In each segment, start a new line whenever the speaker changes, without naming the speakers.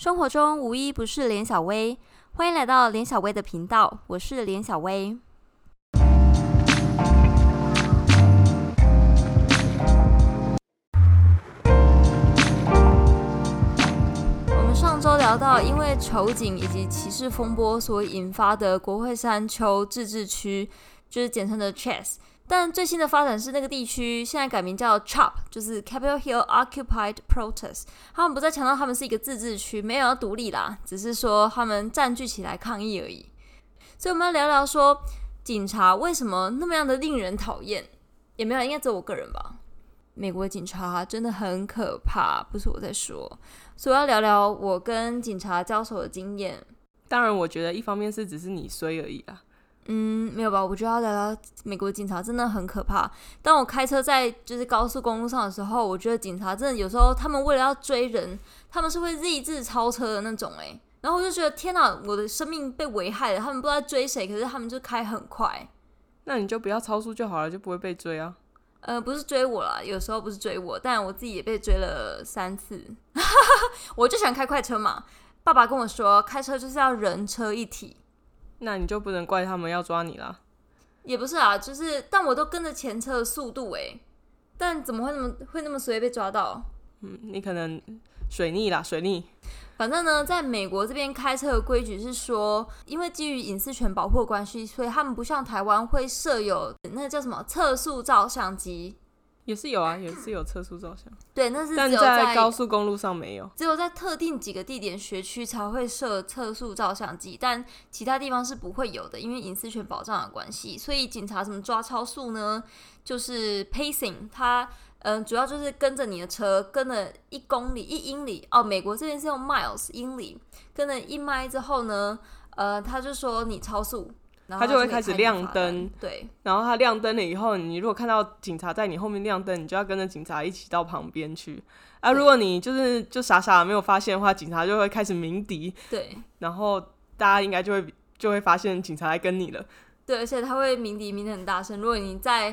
生活中无一不是连小薇，欢迎来到连小薇的频道，我是连小薇。我们上周聊到，因为丑警以及歧视风波所引发的国会山丘自治区，就是简称的 Chess。但最新的发展是，那个地区现在改名叫 CHOP，就是 Capitol Hill Occupied Protest。他们不再强调他们是一个自治区，没有要独立啦，只是说他们占据起来抗议而已。所以我们要聊聊说，警察为什么那么样的令人讨厌？也没有，应该只有我个人吧。美国警察真的很可怕，不是我在说。所以我要聊聊我跟警察交手的经验。
当然，我觉得一方面是只是你衰而已啊。
嗯，没有吧？我觉得要聊聊美国警察真的很可怕。当我开车在就是高速公路上的时候，我觉得警察真的有时候他们为了要追人，他们是会立志超车的那种诶。然后我就觉得天哪，我的生命被危害了。他们不知道追谁，可是他们就开很快。
那你就不要超速就好了，就不会被追啊。
呃，不是追我啦，有时候不是追我，但我自己也被追了三次。我就喜欢开快车嘛。爸爸跟我说，开车就是要人车一体。
那你就不能怪他们要抓你啦。
也不是啊，就是但我都跟着前车的速度诶，但怎么会那么会那么随意被抓到？
嗯，你可能水逆啦，水逆。
反正呢，在美国这边开车的规矩是说，因为基于隐私权保护关系，所以他们不像台湾会设有那个叫什么测速照相机。
也是有啊，也是有测速照相。
对，那是
但在高速公路上没有，
只有在特定几个地点学区才会设测速照相机，但其他地方是不会有的，因为隐私权保障的关系。所以警察怎么抓超速呢？就是 pacing，它嗯，主要就是跟着你的车，跟了一公里、一英里哦。美国这边是用 miles 英里，跟了一迈之后呢，呃，他就说你超速。
他就会开始亮灯，
对。
然后他亮灯了以后，你如果看到警察在你后面亮灯，你就要跟着警察一起到旁边去。啊，如果你就是就傻傻的没有发现的话，警察就会开始鸣笛，
对。
然后大家应该就会就会发现警察来跟你了，
对。而且他会鸣笛鸣的很大声，如果你在，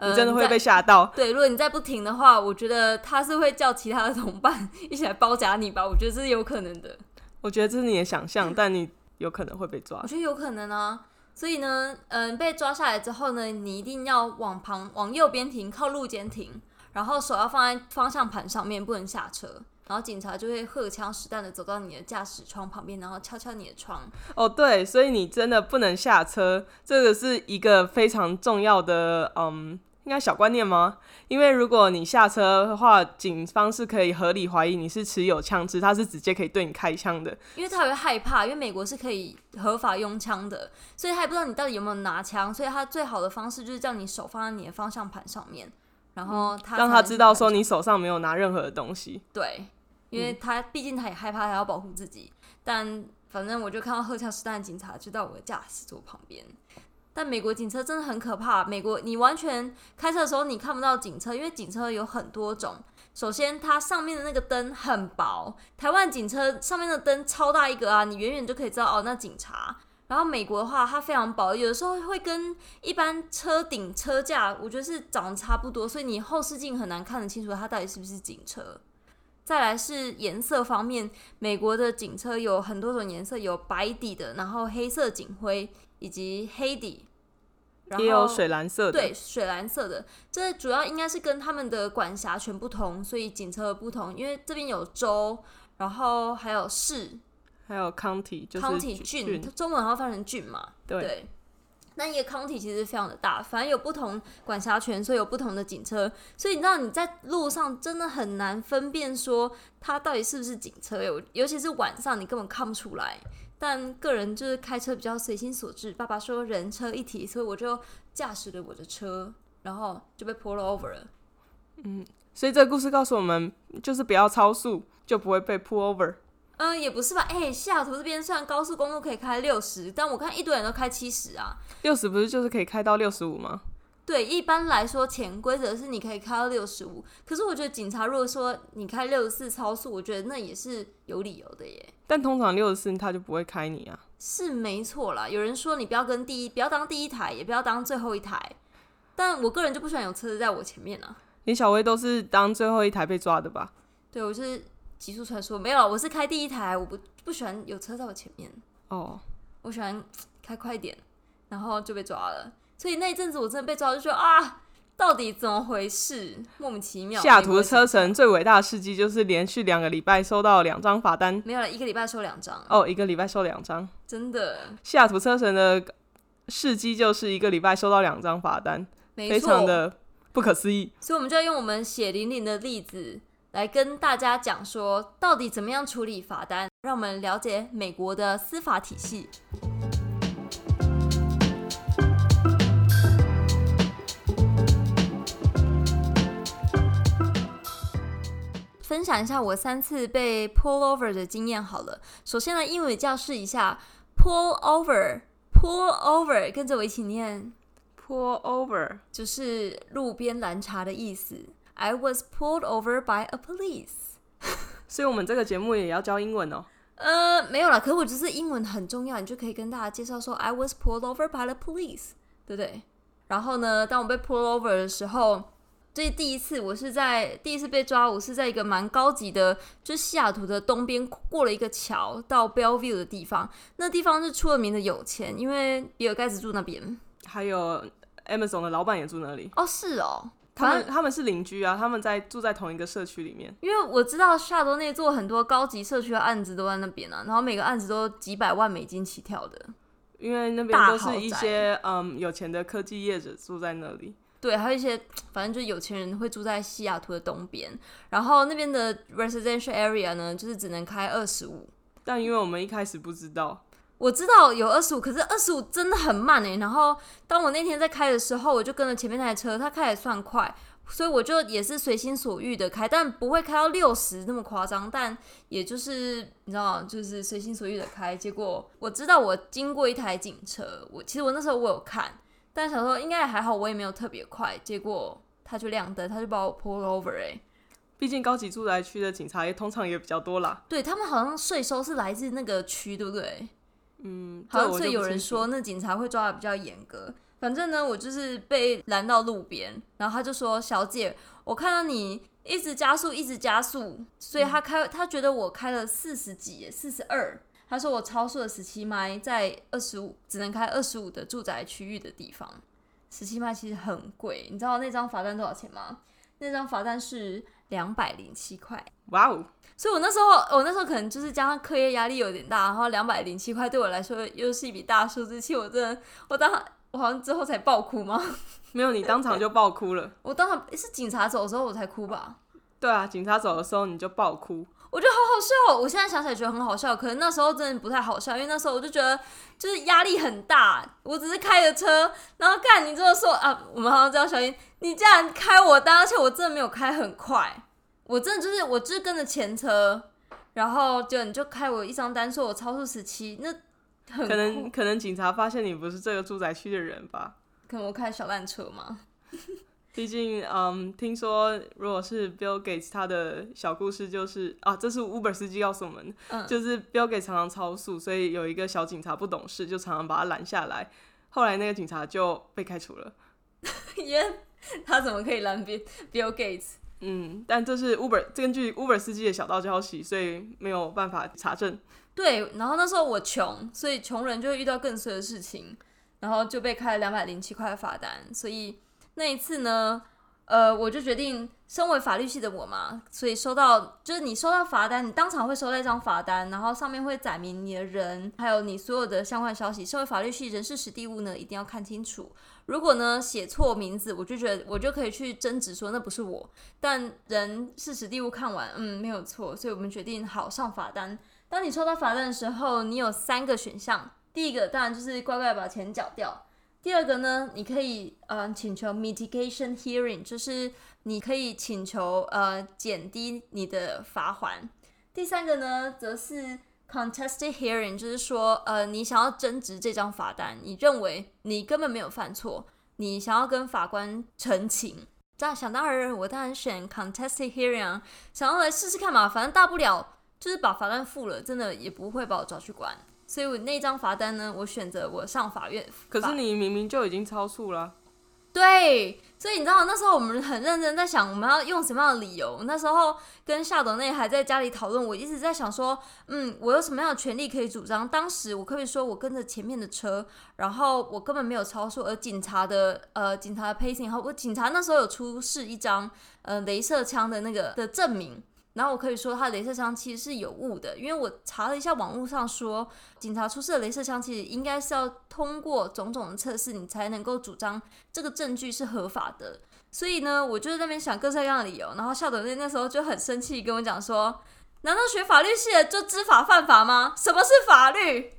你真的会被吓到。
对，如果你再不停的话，我觉得他是会叫其他的同伴 一起来包夹你吧。我觉得这是有可能的。
我觉得这是你的想象，但你有可能会被抓。
我觉得有可能啊。所以呢，嗯，被抓下来之后呢，你一定要往旁往右边停，靠路肩停，然后手要放在方向盘上面，不能下车。然后警察就会荷枪实弹的走到你的驾驶窗旁边，然后敲敲你的窗。
哦，对，所以你真的不能下车，这个是一个非常重要的，嗯。应该小观念吗？因为如果你下车的话，警方是可以合理怀疑你是持有枪支，他是直接可以对你开枪的。
因为他会害怕，因为美国是可以合法用枪的，所以他也不知道你到底有没有拿枪，所以他最好的方式就是叫你手放在你的方向盘上面，然后他
让他知道说你手上没有拿任何的东西。
对，因为他毕竟他也害怕，他要保护自己。但反正我就看到荷枪实弹的警察就在我的驾驶座旁边。但美国警车真的很可怕。美国，你完全开车的时候你看不到警车，因为警车有很多种。首先，它上面的那个灯很薄。台湾警车上面的灯超大一个啊，你远远就可以知道哦，那警察。然后美国的话，它非常薄，有的时候会跟一般车顶车架，我觉得是长得差不多，所以你后视镜很难看得清楚它到底是不是警车。再来是颜色方面，美国的警车有很多种颜色，有白底的，然后黑色警徽。以及黑底，
也有水蓝色的。
对，水蓝色的，这主要应该是跟他们的管辖权不同，所以警车不同。因为这边有州，然后还有市，
还有 county，就是
county 郡，中文好像翻成郡嘛。对。那一个 county 其实非常的大，反正有不同管辖权，所以有不同的警车。所以你知道你在路上真的很难分辨说它到底是不是警车，尤尤其是晚上，你根本看不出来。但个人就是开车比较随心所至。爸爸说人车一体，所以我就驾驶了我的车，然后就被 pull over 了。
嗯，所以这个故事告诉我们，就是不要超速，就不会被 pull over。
嗯，也不是吧？哎，西雅图这边虽然高速公路可以开六十，但我看一堆人都开七十啊。
六十不是就是可以开到六十五吗？
对，一般来说潜规则是你可以开到六十五，可是我觉得警察如果说你开六十四超速，我觉得那也是有理由的耶。
但通常六十四他就不会开你啊。
是没错啦，有人说你不要跟第一，不要当第一台，也不要当最后一台。但我个人就不喜欢有车子在我前面啊。
林小薇都是当最后一台被抓的吧？
对，我是极速传说没有，我是开第一台，我不不喜欢有车在我前面，
哦，
我喜欢开快一点，然后就被抓了。所以那一阵子我真的被抓，就说啊，到底怎么回事？莫名其妙。
西雅图的车神最伟大的事迹就是连续两个礼拜收到两张罚单，
没有了，一个礼拜收两张，
哦，一个礼拜收两张。
真的
西雅图车神的事迹就是一个礼拜收到两张罚单，非。常的不可思议。
所以我们就要用我们血淋淋的例子来跟大家讲说，到底怎么样处理罚单，让我们了解美国的司法体系。分享一下我三次被 pull over 的经验好了。首先呢英语教室一下 pull over，pull over，跟着我一起念。
Pull over，
就是路边拦查的意思。I was pulled over by a police。
所以我们这个节目也要教英文哦。
呃，没有啦，可是我只是英文很重要，你就可以跟大家介绍说 I was pulled over by the police，对不对？然后呢，当我被 pull over 的时候，这第一次我是在第一次被抓，我是在一个蛮高级的，就是西雅图的东边过了一个桥到 Bellevue 的地方，那地方是出了名的有钱，因为比尔盖茨住那边。
还有 Amazon 的老板也住那里，
哦，是哦，
他们他们是邻居啊，他们在住在同一个社区里面。
因为我知道夏多内做很多高级社区的案子都在那边啊，然后每个案子都几百万美金起跳的。
因为那边都是一些嗯有钱的科技业者住在那里，
对，还有一些反正就是有钱人会住在西雅图的东边，然后那边的 residential area 呢，就是只能开二十五。
但因为我们一开始不知道，
我知道有二十五，可是二十五真的很慢哎。然后当我那天在开的时候，我就跟着前面那台车，它开也算快，所以我就也是随心所欲的开，但不会开到六十那么夸张，但也就是你知道，就是随心所欲的开。结果我知道我经过一台警车，我其实我那时候我有看，但想说应该也还好，我也没有特别快。结果他就亮灯，他就把我 pull over 哎、
毕竟高级住宅区的警察也通常也比较多啦。
对他们好像税收是来自那个区，对不对？
嗯，
好像有人说那警察会抓的比较严格。反正呢，我就是被拦到路边，然后他就说：“小姐，我看到你一直加速，一直加速，所以他开他觉得我开了四十几，四十二。他说我超速了十七迈，在二十五只能开二十五的住宅区域的地方，十七迈其实很贵。你知道那张罚单多少钱吗？那张罚单是两百零七块。
哇哦，
所以我那时候，我那时候可能就是加上课业压力有点大，然后两百零七块对我来说又是一笔大数字。其实我真的，我当我好像之后才爆哭吗？
没有你当场就爆哭了。
我当场是警察走的时候我才哭吧？
对啊，警察走的时候你就爆哭。
我觉得好好笑、哦，我现在想起来觉得很好笑，可能那时候真的不太好笑，因为那时候我就觉得就是压力很大，我只是开着车，然后干你这么说啊，我们好像知道小英，你竟然开我单，而且我真的没有开很快，我真的就是我就是跟着前车，然后就你就开我一张单，说我超速十七，那很
可能可能警察发现你不是这个住宅区的人吧。
可能我开小烂车嘛，
毕竟，嗯，听说如果是 Bill Gates 他的小故事就是啊，这是 Uber 司机告诉我们，
嗯
就是 Bill Gates 常常超速，所以有一个小警察不懂事，就常常把他拦下来。后来那个警察就被开除了。
因为他怎么可以拦 Bill Bill Gates？
嗯，但这是 Uber 根据 Uber 司机的小道消息，所以没有办法查证。
对，然后那时候我穷，所以穷人就会遇到更衰的事情，然后就被开了两百零七块的罚单。所以那一次呢，呃，我就决定，身为法律系的我嘛，所以收到就是你收到罚单，你当场会收到一张罚单，然后上面会载明你的人，还有你所有的相关消息。身为法律系人事实地物呢，一定要看清楚。如果呢写错名字，我就觉得我就可以去争执说那不是我。但人事实地物看完，嗯，没有错，所以我们决定好上罚单。当你收到罚单的时候，你有三个选项。第一个当然就是乖乖把钱缴掉。第二个呢，你可以呃请求 mitigation hearing，就是你可以请求呃减低你的罚款。第三个呢，则是 contested hearing，就是说呃你想要争执这张罚单，你认为你根本没有犯错，你想要跟法官陈情。这样想当然，我当然选 contested hearing，啊想要来试试看嘛，反正大不了就是把罚单付了，真的也不会把我抓去关。所以我那张罚单呢，我选择我上法院。
可是你明明就已经超速了，
对，所以你知道那时候我们很认真在想我们要用什么样的理由。那时候跟夏董内还在家里讨论，我一直在想说，嗯，我有什么样的权利可以主张？当时我可以说我跟着前面的车，然后我根本没有超速，而警察的呃警察的 pacing，然后我警察那时候有出示一张呃镭射枪的那个的证明。然后我可以说，他的镭射枪其实是有误的，因为我查了一下网络上说，警察出示的镭射枪其实应该是要通过种种的测试，你才能够主张这个证据是合法的。所以呢，我就在那边想各式各样的理由。然后校长那那时候就很生气，跟我讲说：“难道学法律系的就知法犯法吗？什么是法律？”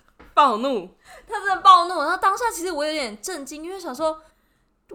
暴怒，
他真的暴怒。然后当下其实我有点震惊，因为想说。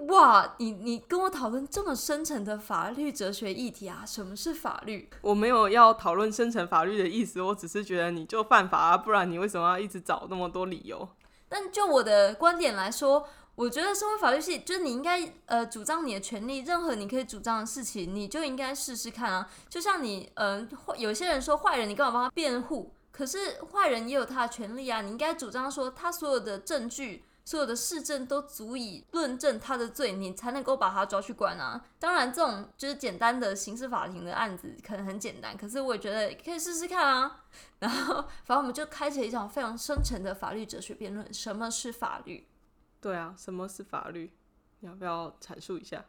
哇，你你跟我讨论这么深层的法律哲学议题啊？什么是法律？
我没有要讨论深层法律的意思，我只是觉得你就犯法啊，不然你为什么要一直找那么多理由？
但就我的观点来说，我觉得身为法律系就是你应该呃主张你的权利，任何你可以主张的事情，你就应该试试看啊。就像你嗯，有些人说坏人，你干嘛帮他辩护？可是坏人也有他的权利啊，你应该主张说他所有的证据。所有的市政都足以论证他的罪，你才能够把他抓去关啊。当然，这种就是简单的刑事法庭的案子可能很简单，可是我也觉得可以试试看啊。然后，反正我们就开启一场非常深沉的法律哲学辩论：什么是法律？
对啊，什么是法律？你要不要阐述一下？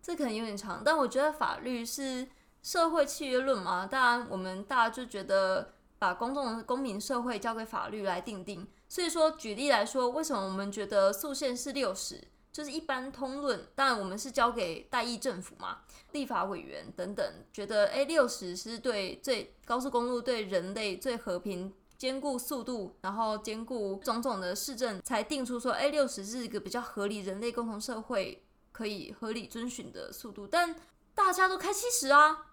这可能有点长，但我觉得法律是社会契约论嘛。当然，我们大家就觉得把公众公民社会交给法律来定定。所以说，举例来说，为什么我们觉得速限是六十，就是一般通论？当然，我们是交给代议政府嘛，立法委员等等，觉得诶六十是对最高速公路对人类最和平、兼顾速度，然后兼顾种种的市政，才定出说，诶六十是一个比较合理，人类共同社会可以合理遵循的速度。但大家都开七十啊。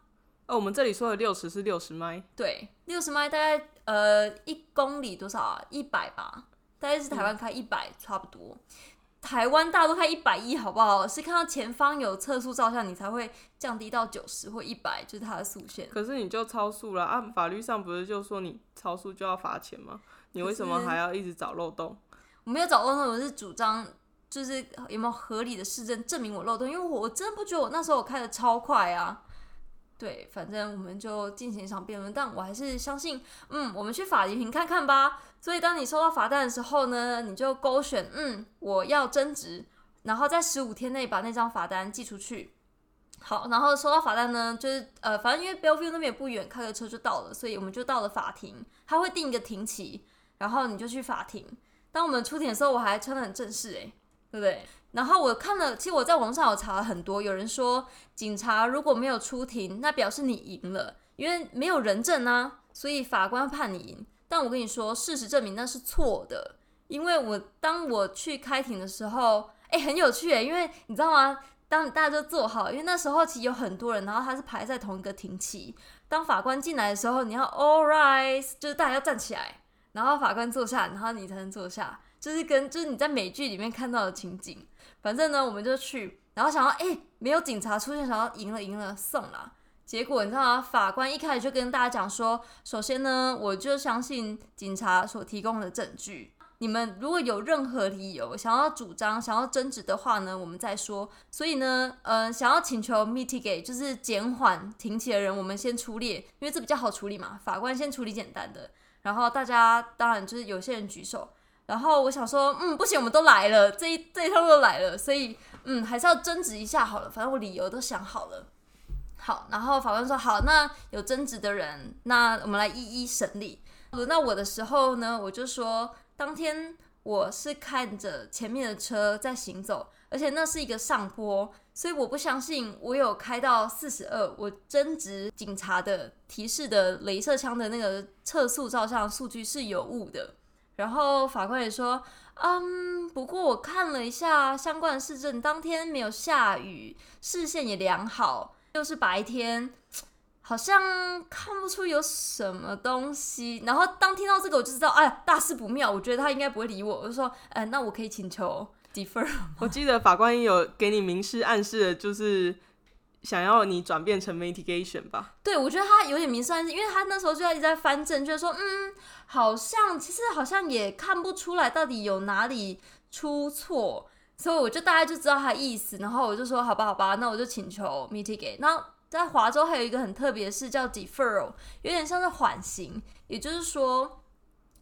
哦，我们这里说的六十是六十迈，
对，六十迈大概呃一公里多少啊？一百吧，大概是台湾开一百差不多。台湾大都开一百一，好不好？是看到前方有测速照相，你才会降低到九十或一百，就是它的速限。
可是你就超速了啊！法律上不是就说你超速就要罚钱吗？你为什么还要一直找漏洞？
我没有找漏洞，我是主张就是有没有合理的市政证明我漏洞，因为我我真的不觉得我那时候我开的超快啊。对，反正我们就进行一场辩论，但我还是相信，嗯，我们去法庭看看吧。所以，当你收到罚单的时候呢，你就勾选，嗯，我要争执，然后在十五天内把那张罚单寄出去。好，然后收到罚单呢，就是呃，反正因为 Bellevue 那边也不远，开个车就到了，所以我们就到了法庭。他会定一个庭期，然后你就去法庭。当我们出庭的时候，我还穿的很正式，诶，对不对？然后我看了，其实我在网上有查了很多，有人说警察如果没有出庭，那表示你赢了，因为没有人证啊，所以法官判你赢。但我跟你说，事实证明那是错的，因为我当我去开庭的时候，哎，很有趣诶，因为你知道吗？当大家都坐好，因为那时候其实有很多人，然后他是排在同一个庭期。当法官进来的时候，你要 all rise，就是大家要站起来，然后法官坐下，然后你才能坐下，就是跟就是你在美剧里面看到的情景。反正呢，我们就去，然后想要，哎，没有警察出现，想要赢了，赢了，送了。结果你知道吗？法官一开始就跟大家讲说，首先呢，我就相信警察所提供的证据。你们如果有任何理由想要主张、想要争执的话呢，我们再说。所以呢，呃，想要请求 mitigate，就是减缓停起的人，我们先出列，因为这比较好处理嘛。法官先处理简单的，然后大家当然就是有些人举手。然后我想说，嗯，不行，我们都来了，这一这一趟都来了，所以，嗯，还是要争执一下好了。反正我理由都想好了。好，然后法官说，好，那有争执的人，那我们来一一审理。轮到我的时候呢，我就说，当天我是看着前面的车在行走，而且那是一个上坡，所以我不相信我有开到四十二。我争执警察的提示的镭射枪的那个测速照相数据是有误的。然后法官也说，嗯，不过我看了一下相关的市政，当天没有下雨，视线也良好，又是白天，好像看不出有什么东西。然后当听到这个，我就知道，哎，大事不妙。我觉得他应该不会理我。我就说，哎，那我可以请求 defer。
我记得法官也有给你明示暗示，就是。想要你转变成 mitigation 吧？
对，我觉得他有点明算，因为他那时候就在一直在翻证，就是说，嗯，好像其实好像也看不出来到底有哪里出错。所以我就大概就知道他意思，然后我就说好吧，好吧，那我就请求 mitigate。那在华州还有一个很特别的是叫 deferral，有点像是缓刑，也就是说，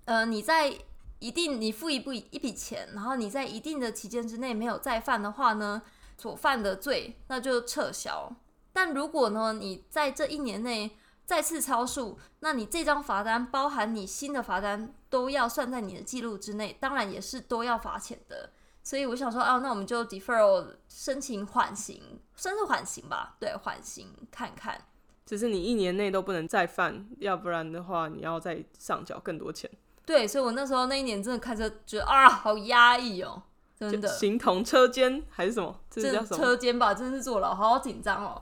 呃，你在一定你付一笔一笔钱，然后你在一定的期间之内没有再犯的话呢，所犯的罪那就撤销。但如果呢你在这一年内再次超速，那你这张罚单包含你新的罚单都要算在你的记录之内，当然也是都要罚钱的。所以我想说，哦，那我们就 defer 申请缓刑，算是缓刑吧？对，缓刑看看。
只是你一年内都不能再犯，要不然的话你要再上缴更多钱。
对，所以我那时候那一年真的开车觉得啊，好压抑哦，真的。
形同车间还是什么？这叫什么？
车间吧，真是坐牢，好紧张哦。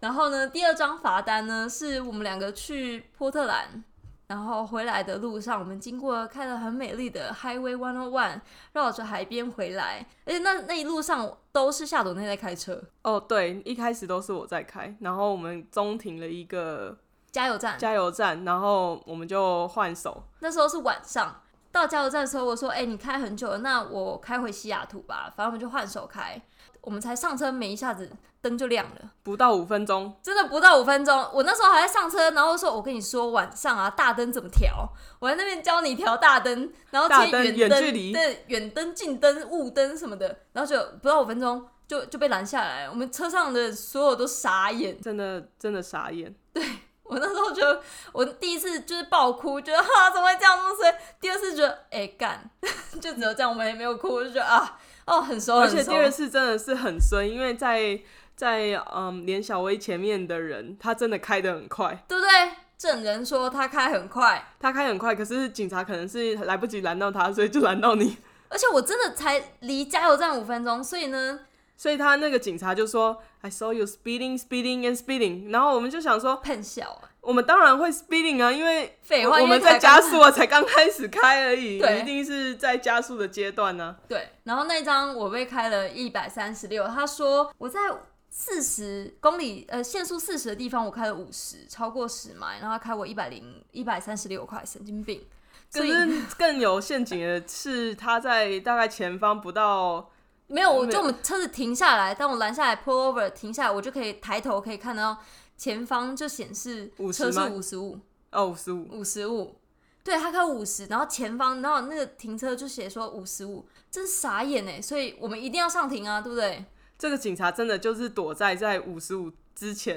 然后呢，第二张罚单呢，是我们两个去波特兰。然后回来的路上，我们经过开了很美丽的 Highway One O One，绕着海边回来，而且那那一路上都是夏朵内在开车。
哦，对，一开始都是我在开，然后我们中停了一个
加油站，
加油站，然后我们就换手。
那时候是晚上，到加油站的时候，我说：“哎，你开很久了，那我开回西雅图吧。”反正我们就换手开。我们才上车没一下子灯就亮了，
不到五分钟，
真的不到五分钟。我那时候还在上车，然后说：“我跟你说晚上啊，大灯怎么调？我在那边教你调大灯，然后
接
远
灯、对
远灯、近灯、雾灯什么的，然后就不到五分钟就就被拦下来。我们车上的所有都傻眼，
真的真的傻眼。
对我那时候觉得我第一次就是爆哭，觉得哈怎么会这样那么衰？第二次觉得哎干，就只有这样，我们也没有哭，我就觉得啊。哦，很熟，
而且第二次真的是很衰，因为在在嗯连小薇前面的人，他真的开的很快，
对不对？证人说他开很快，
他开很快，可是警察可能是来不及拦到他，所以就拦到你。
而且我真的才离加油站五分钟，所以呢，
所以他那个警察就说，I saw you speeding, speeding and speeding。然后我们就想说，
喷笑。
我们当然会 speeding 啊，因为
废话，
我们在加速啊，才刚开始开而已，一定是在加速的阶段呢。
对，然后那张我被开了一百三十六，他说我在四十公里，呃，限速四十的地方我开了五十，超过十迈，然后他开我一百零一百三十六块，神经病。
可是更有陷阱的是，他在大概前方不到，
没有，我就我们车子停下来，当我拦下来 pull over 停下来，我就可以抬头可以看到。前方就显示车速五十五
哦，五十五，
五十五，对他开五十，然后前方，然后那个停车就写说五十五，真傻眼哎！所以我们一定要上停啊，对不对？
这个警察真的就是躲在在五十五之前，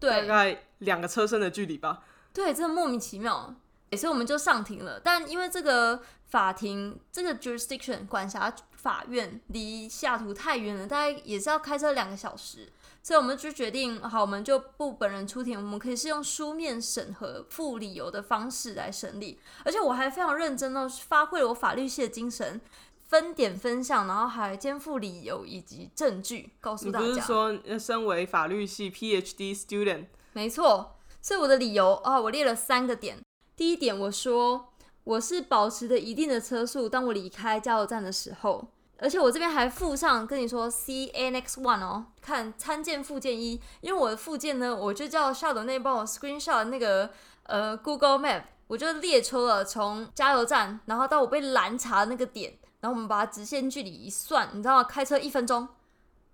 大
概两个车身的距离吧。
对，真的莫名其妙，所以我们就上停了。但因为这个法庭，这个 jurisdiction 管辖法院离西雅图太远了，大概也是要开车两个小时。所以我们就决定，好，我们就不本人出庭，我们可以是用书面审核、附理由的方式来审理。而且我还非常认真的发挥了我法律系的精神，分点分项，然后还肩负理由以及证据，告诉大家。
不是说，身为法律系 PhD student，
没错。所以我的理由啊，我列了三个点。第一点，我说我是保持着一定的车速，当我离开加油站的时候。而且我这边还附上跟你说 C A N X One 哦，看参见附件一，因为我的附件呢，我就叫下头那帮我 Screenshot 那个呃 Google Map，我就列出了从加油站，然后到我被拦查的那个点，然后我们把它直线距离一算，你知道开车一分钟，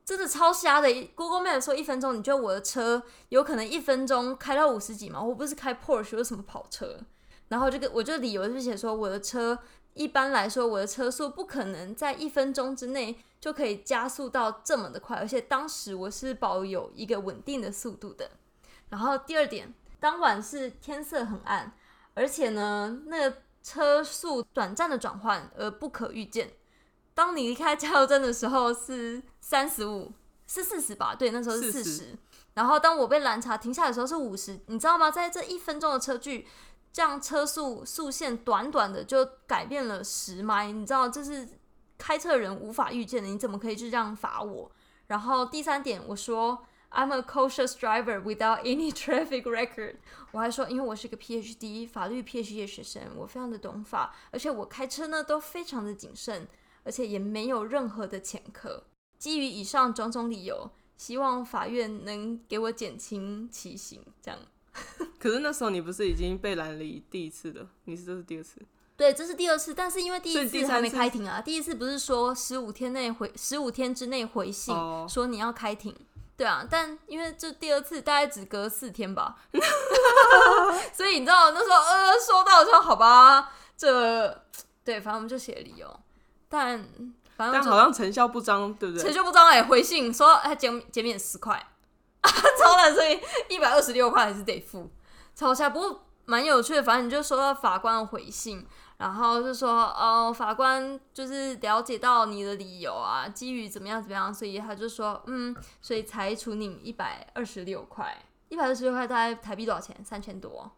真的超瞎的。Google Map 说一分钟，你觉得我的车有可能一分钟开到五十几吗？我不是开 Porsche，有什么跑车？然后这个我就理由是写说我的车。一般来说，我的车速不可能在一分钟之内就可以加速到这么的快，而且当时我是保有一个稳定的速度的。然后第二点，当晚是天色很暗，而且呢，那个车速短暂的转换而不可预见。当你离开加油站的时候是三十五，是四十吧？对，那时候是四十。然后当我被拦查停下来的时候是五十，你知道吗？在这一分钟的车距。这样车速速线短短的就改变了十迈，你知道这是开车人无法预见的，你怎么可以就这样罚我？然后第三点，我说 I'm a cautious driver without any traffic record。我还说，因为我是个 PhD 法律 PhD 学生，我非常的懂法，而且我开车呢都非常的谨慎，而且也没有任何的前科。基于以上种种理由，希望法院能给我减轻其刑，这样。
可是那时候你不是已经被拦离第一次的？你是这是第二次？
对，这是第二次，但是因为第一次还没开庭啊，第一次不是说十五天内回十五天之内回信、
哦
说你要开庭，对啊，但因为这第二次大概只隔四天吧，所以你知道那时候呃收到说好吧，这对，反正我们就写理由，但反正
但好像成效不彰，对不对？
成效不彰哎，回信说哎减减免十块，超难，所以一百二十六块还是得付，超下。不过蛮有趣的，反正你就收到法官的回信，然后就说哦，法官就是了解到你的理由啊，基于怎么样怎么样，所以他就说嗯，所以裁处你一百二十六块，一百二十六块大概台币多少钱？三千多。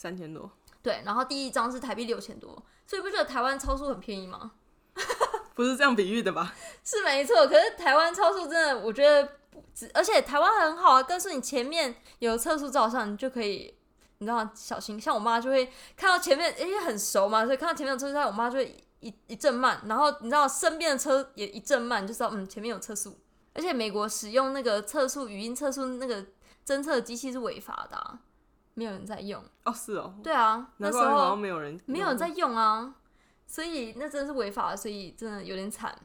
三千多，
对，然后第一张是台币六千多，所以不觉得台湾超速很便宜吗？
不是这样比喻的吧？
是没错，可是台湾超速真的，我觉得不，而且台湾很好啊，但是你前面有测速照相，你就可以，你知道小心。像我妈就会看到前面，因为很熟嘛，所以看到前面有车速照，我妈就会一一阵慢，然后你知道身边的车也一阵慢，就知道嗯前面有测速。而且美国使用那个测速语音测速那个侦测机器是违法的、啊，没有人在用。
哦，是哦，
对啊，那时
候好
候
像没有人，
没有人在用啊，所以那真的是违法，所以真的有点惨。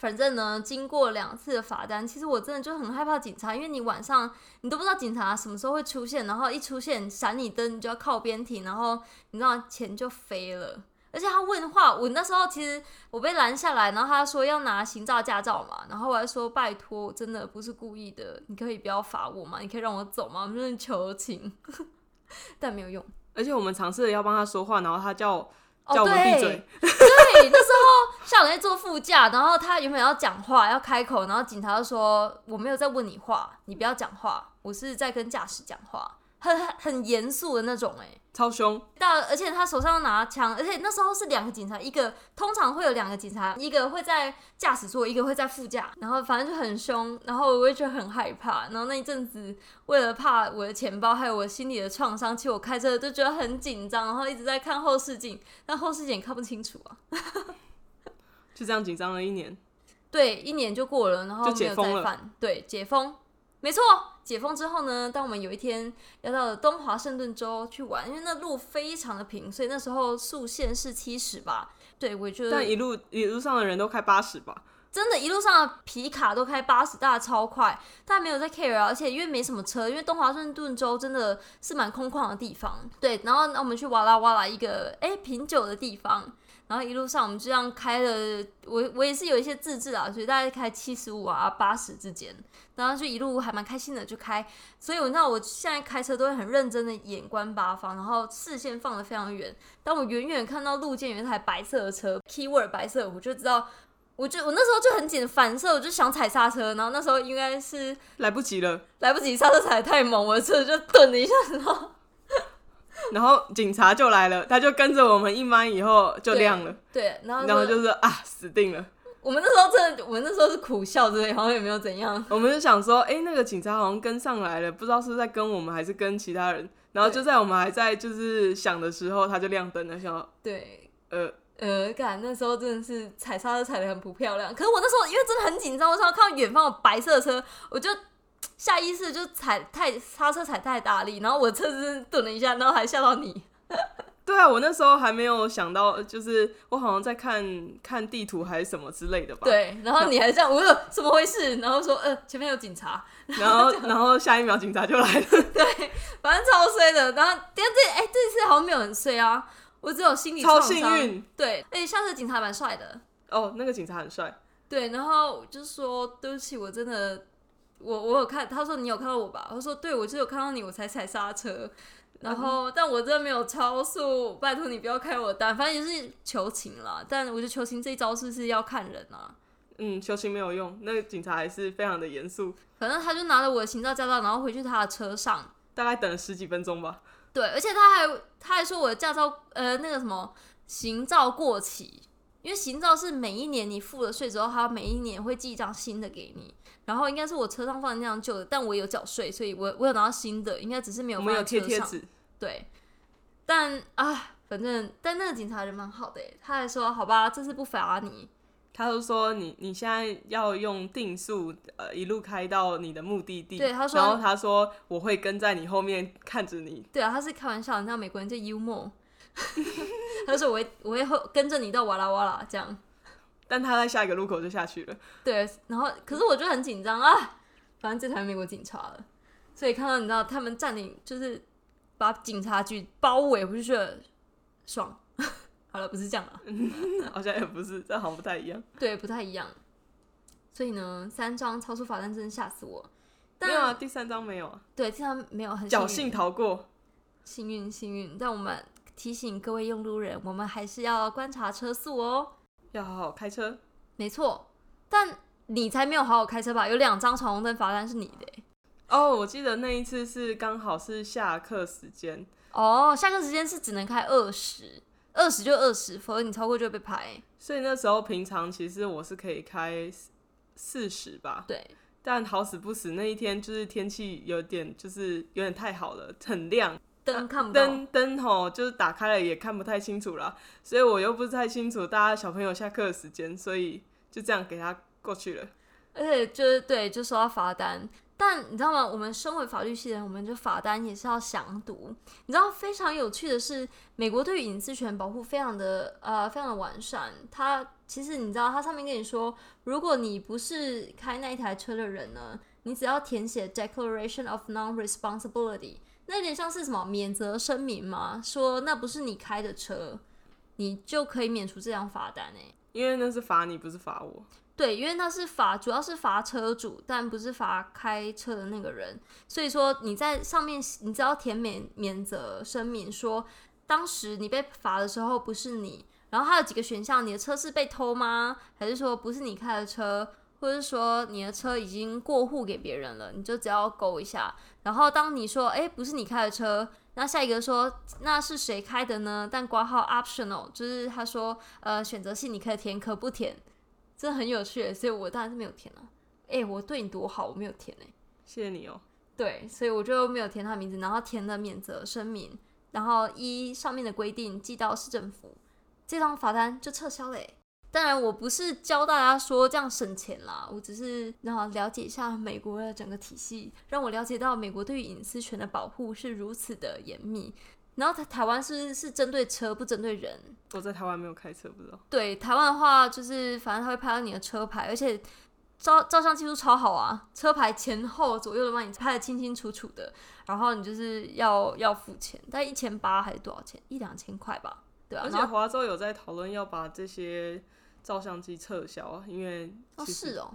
反正呢，经过两次的罚单，其实我真的就很害怕警察，因为你晚上你都不知道警察什么时候会出现，然后一出现闪你灯，你就要靠边停，然后你知道钱就飞了。而且他问话，我那时候其实我被拦下来，然后他说要拿行照驾照嘛，然后我还说拜托，真的不是故意的，你可以不要罚我吗？你可以让我走吗？我们就是求情，但没有用。
而且我们尝试了要帮他说话，然后他叫
哦，
叫我们，闭嘴，
那时候校长在坐副驾，然后他原本要讲话，要开口，然后警察就说：“我没有在问你话，你不要讲话，我是在跟驾驶讲话。”很很很严肃的那种、欸，哎，
超凶，
但而且他手上拿枪，而且那时候是两个警察，一个通常会有两个警察，一个会在驾驶座，一个会在副驾，然后反正就很凶，然后我也觉得很害怕，然后那一阵子为了怕我的钱包还有我心里的创伤，其实我开车就觉得很紧张，然后一直在看后视镜，但后视镜也看不清楚啊。
就这样紧张了一年。
对，一年就过了，然后
就
没有
解封了
再犯。对，解封，没错。解封之后呢，当我们有一天要到了东华盛顿州去玩，因为那路非常的平，所以那时候速限是七十吧。对，我觉得
但一路一路上的人都开八十吧，
真的，一路上的皮卡都开八十，大家超快，但没有在 care 啊。而且因为没什么车，因为东华盛顿州真的是蛮空旷的地方。对，然后那我们去哇啦哇啦一个哎品酒的地方，然后一路上我们就这样开了，我我也是有一些自制啊，所以大概开七十五啊八十之间，然后就一路还蛮开心的就开。所以我知道我现在开车都会很认真的眼观八方，然后视线放得非常远。当我远远看到路肩有一台白色的车，keyword 白色，我就知道。我就我那时候就很紧反射，我就想踩刹车，然后那时候应该是
来不及了。
来不及刹车踩得太猛，我的车就顿了一下，然后
然后警察就来了，他就跟着我们一弯以后就亮了，
对，然后
然后
就
就是啊死定了。
我们那时候真的，我们那时候是苦笑之类，好像也没有怎样。
我们就想说，哎、那个警察好像跟上来了，不知道是是在跟我们还是跟其他人。然后就在我们还在就是想的时候，他就亮灯了，想
对，
呃，
呃，感那时候真的是踩刹车踩得很不漂亮。可是我那时候因为真的很紧张，我想看到远方有白色的车，我就下意识就踩太刹车踩太大力，然后我车子顿了一下，然后还吓到你。
对啊，我那时候还没有想到，就是我好像在看看地图还是什么之类的吧。，
对，然后你还这样，我说怎么回事？然后说呃前面有警察，
然后然后下一秒警察就来了。
对，反正超衰的。然后但这哎、这次好像没有人衰啊，我只有心理
超幸运。
对，而且下次警察蛮帅的。
哦，那个警察很帅，
对，然后我就说对不起，我真的，我我有看，他说你有看到我吧？我说对，我就有看到你，我才踩刹车。然后，但我真的没有超速，拜托你不要开我单，反正也是求情啦。但我觉得求情这一招是不是要看人啊？
嗯，求情没有用，那个警察还是非常的严肃，
反正他就拿着我的行照驾照，然后回去他的车上。
大概等了十几分钟吧。
对，而且他还他还说我的驾照呃那个什么行照过期，因为行照是每一年你付了税之后，他每一年会寄一张新的给你。然后应该是我车上放的那张旧的，但我有缴税，所以我我有拿到新的，应该只是没有放
我们有
在车上。
贴贴纸，
对，但啊，反正但那个警察人蛮好的，他还说好吧，这次不罚你。
他就说你你现在要用定速，呃，一路开到你的目的地。
对他说
然后他说我会跟在你后面看着你。
对啊，他是开玩笑，你知道美国人就幽默，他就说我会我会后跟着你到哇啦哇啦这样。
但他在下一个路口就下去了。
对，然后可是我就很紧张啊，反正这台美国警察了，所以看到你知道他们占领就是把警察局包围，我就觉得爽。好了，不是这样啊，
好像也不是，这好像不太一样。
对，不太一样。所以呢，三张超出罚单真的吓死我。
没有啊，第三张没有啊。
对，第三张没有，很
侥幸逃过。
幸运，幸运。但我们提醒各位用路人，我们还是要观察车速哦，
要好好开车。
没错，但你才没有好好开车吧？有两张闯红灯罚单是你的。
哦，我记得那一次是刚好是下课时间。
哦，下课时间是只能开二十。二十就二十，否则你超过就会被拍。
所以那时候平常其实我是可以开四十吧。
对。
但好死不死那一天就是天气有点就是有点太好了，很亮，
灯看不到。
灯灯吼就是打开了也看不太清楚了，所以我又不是太清楚大家小朋友下课的时间，所以就这样给他过去了。
而且就是对，就收到罚单。但你知道吗？我们身为法律系的人，我们就罚单也是要详读。你知道非常有趣的是，美国对于隐私权保护非常的呃非常的完善。它其实你知道，它上面跟你说，如果你不是开那一台车的人呢，你只要填写 Declaration of Non-Responsibility，那有点像是什么免责声明吗，说那不是你开的车，你就可以免除这张罚单诶。
因为那是罚你，不是罚我。
对，因为那是罚，主要是罚车主，但不是罚开车的那个人。所以说你在上面，你只要填免免责声明，说当时你被罚的时候不是你。然后还有几个选项，你的车是被偷吗？还是说不是你开的车？或者是说你的车已经过户给别人了？你就只要勾一下。然后当你说哎不是你开的车，那下一个说那是谁开的呢？但挂号 optional，就是他说呃选择性你可以填，可不填。真的很有趣，所以我当然是没有填了。哎，我对你多好，我没有填哎。
谢谢你哦。
对，所以我就没有填他名字，然后填了免责声明，然后依上面的规定寄到市政府，这张罚单就撤销了。当然，我不是教大家说这样省钱啦，我只是然后了解一下美国的整个体系，让我了解到美国对于隐私权的保护是如此的严密。然后台台湾是是针对车，不针对人。
我在台湾没有开车，不知道。
对台湾的话，就是反正他会拍到你的车牌，而且照照相技术超好啊，车牌前后左右都帮你拍的清清楚楚的。然后你就是要要付钱，大概一千八还是多少钱？一两千块吧，对啊。
而且华州有在讨论要把这些照相机撤销，因为
哦是哦，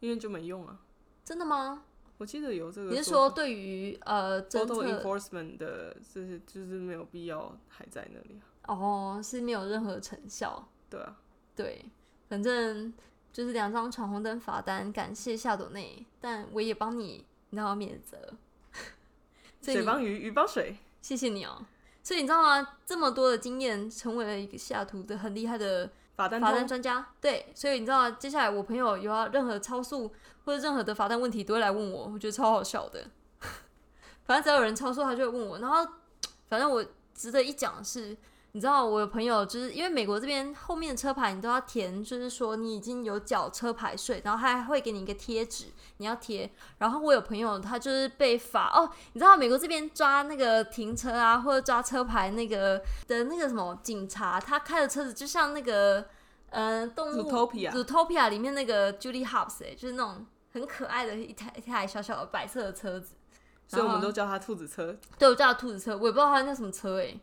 因为就没用啊。
真的吗？
我记得有这个，
你是说对于呃
，photo enforcement 的，就是就是没有必要还在那里
啊？哦，是没有任何成效。
对啊，
对，反正就是两张闯红灯罚单，感谢夏朵内，但我也帮你，你知道免责。
水帮鱼，鱼帮水，
谢谢你哦。所以你知道吗？这么多的经验，成为了一个西雅图的很厉害的。
罚单
罚单专家，对，所以你知道，接下来我朋友有要任何超速或者任何的罚单问题，都会来问我，我觉得超好笑的。反正只要有人超速，他就会问我。然后，反正我值得一讲的是。你知道我有朋友，就是因为美国这边后面的车牌你都要填，就是说你已经有缴车牌税，然后他还会给你一个贴纸，你要贴。然后我有朋友他就是被罚哦，你知道美国这边抓那个停车啊或者抓车牌那个的那个什么警察，他开的车子就像那个呃动物 Zootopia 里面那个 Julie 哎，就是那种很可爱的一台一台小小的白色的车子，
所以我们都叫它兔子车。
对，我叫它兔子车，我也不知道它叫什么车哎。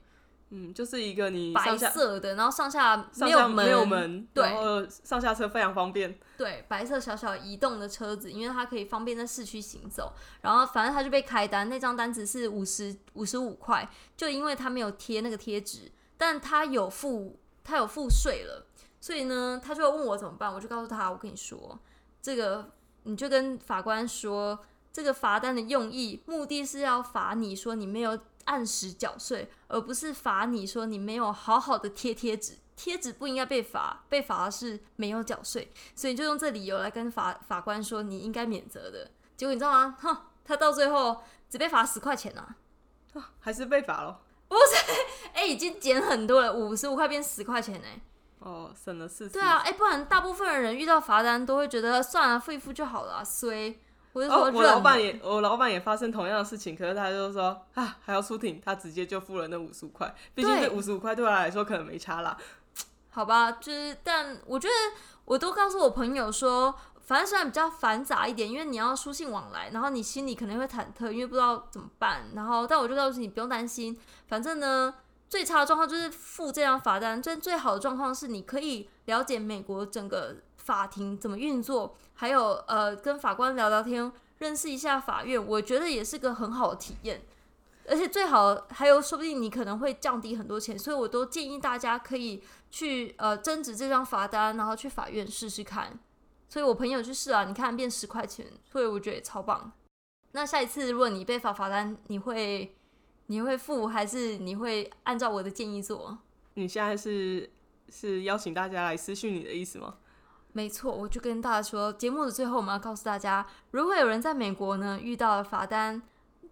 嗯，就是一个你
白色的，然后上下
没有
门，没
有门，然后上下车非常方便。
对，白色小小移动的车子，因为它可以方便在市区行走。然后反正他就被开单，那张单子是五十五十五块，就因为他没有贴那个贴纸，但他有付他有付税了，所以呢，他就问我怎么办，我就告诉他，我跟你说，这个你就跟法官说，这个罚单的用意目的是要罚你说你没有。按时缴税，而不是罚你说你没有好好的贴贴纸，贴纸不应该被罚，被罚的是没有缴税，所以就用这理由来跟法法官说你应该免责的。结果你知道吗？哼，他到最后只被罚十块钱啊，
还是被罚了？
不是，哎，已经减很多了，五十五块变十块钱呢。
哦，省了四十。
对啊，哎，不然大部分的人遇到罚单都会觉得算了，付一付就好了，所以我就
哦，
说
我老板也，我老板也发生同样的事情，可是他就说啊，还要出庭，他直接就付了那五十五块，毕竟
对
这五十五块对他来说可能没差啦。
好吧，就是，但我觉得我都告诉我朋友说，反正虽然比较繁杂一点，因为你要书信往来，然后你心里可能会忐忑，因为不知道怎么办。然后，但我就告诉你不用担心，反正呢，最差的状况就是付这张罚单，最最好的状况是你可以了解美国整个法庭怎么运作，还有呃跟法官聊聊天，认识一下法院，我觉得也是个很好的体验。而且最好还有，说不定你可能会降低很多钱，所以我都建议大家可以去呃增值这张罚单，然后去法院试试看。所以我朋友去试啊，你看变十块钱，所以我觉得也超棒。那下一次如果你被罚罚单，你会你会付还是你会按照我的建议做？
你现在是是邀请大家来私讯你的意思吗？
没错，我就跟大家说，节目的最后我们要告诉大家，如果有人在美国呢遇到了罚单，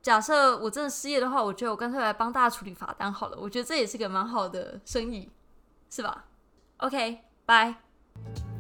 假设我真的失业的话，我觉得我干脆来帮大家处理罚单好了。我觉得这也是个蛮好的生意，是吧？OK，拜。